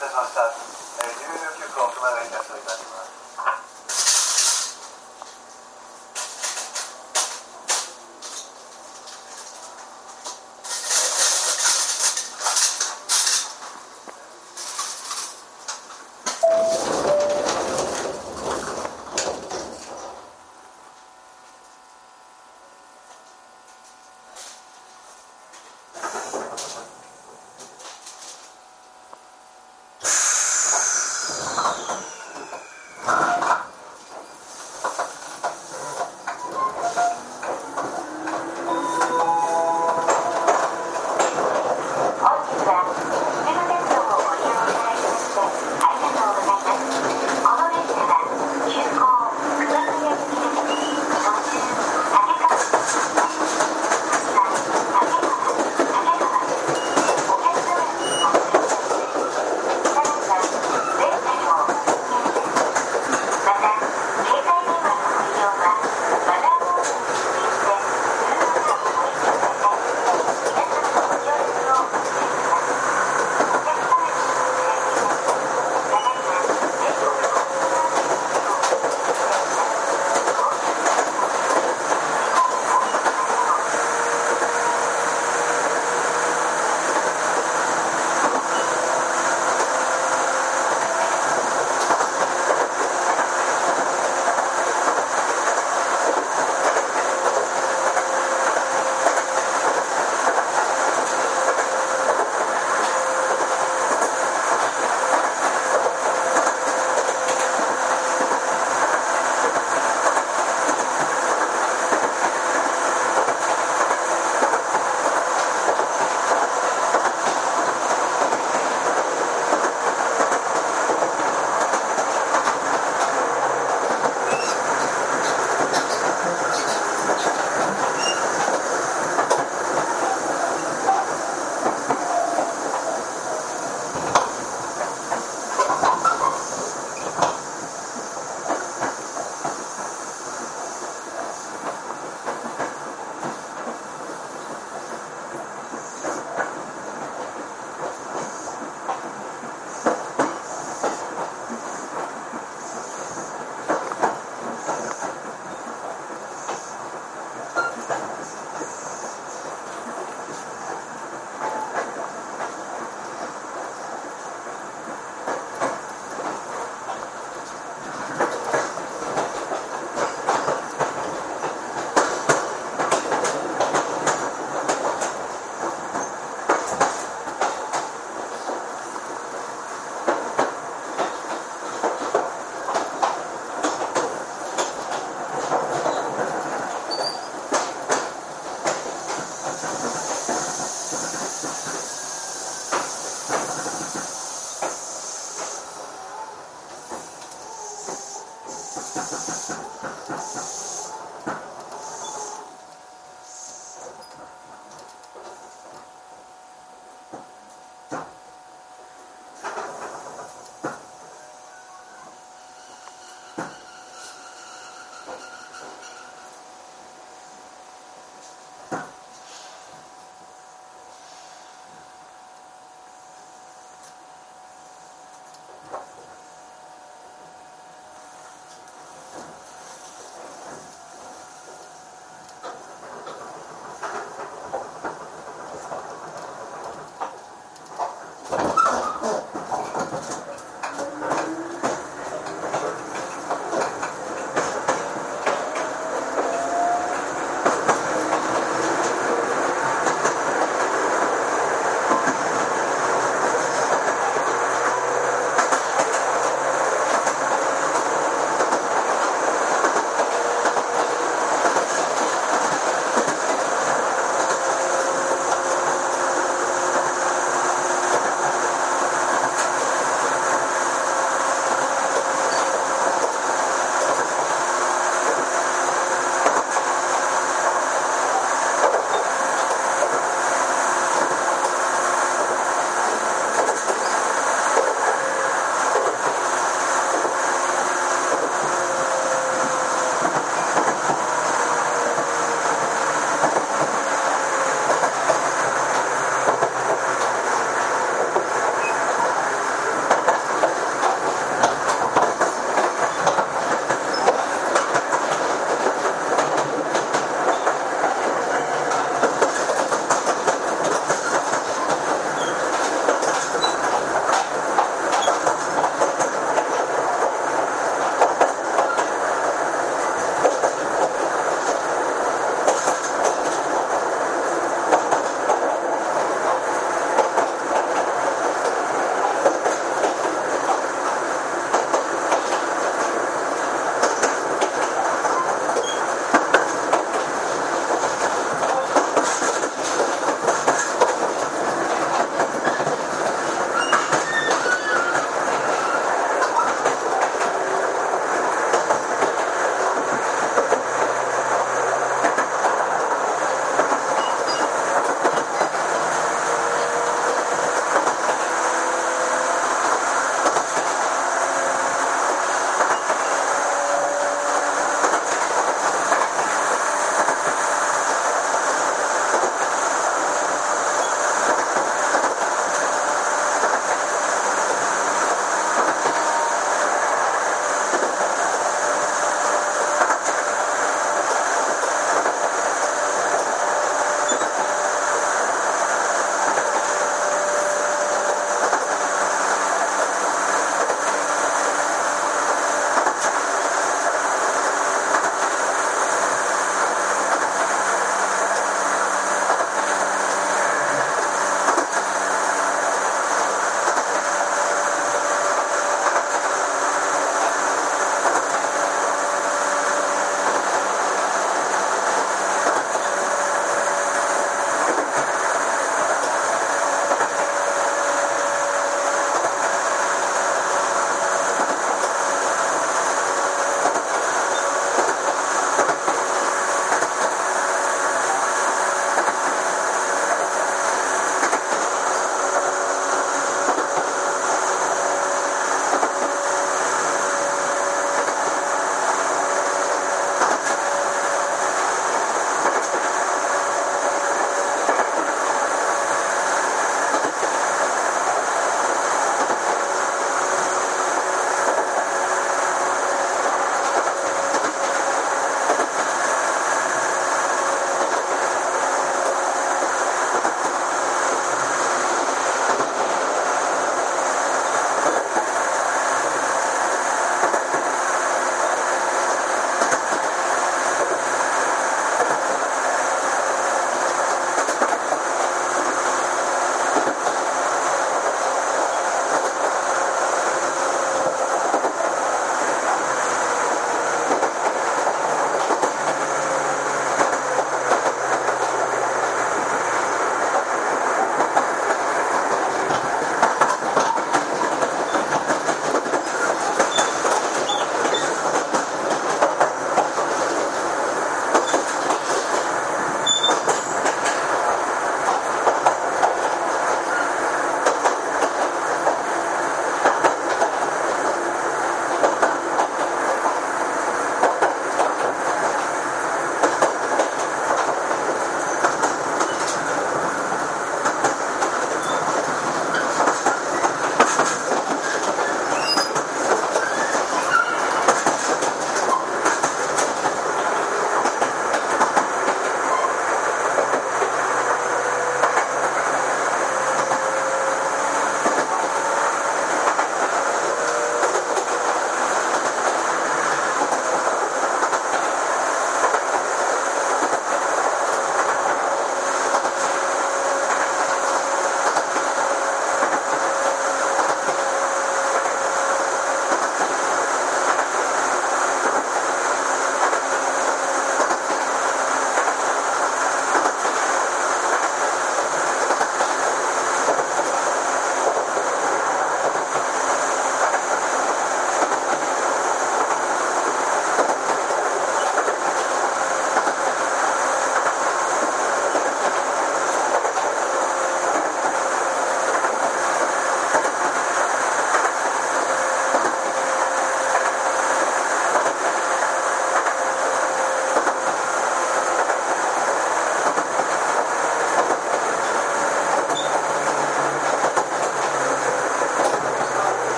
いた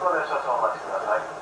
少々お待ちください。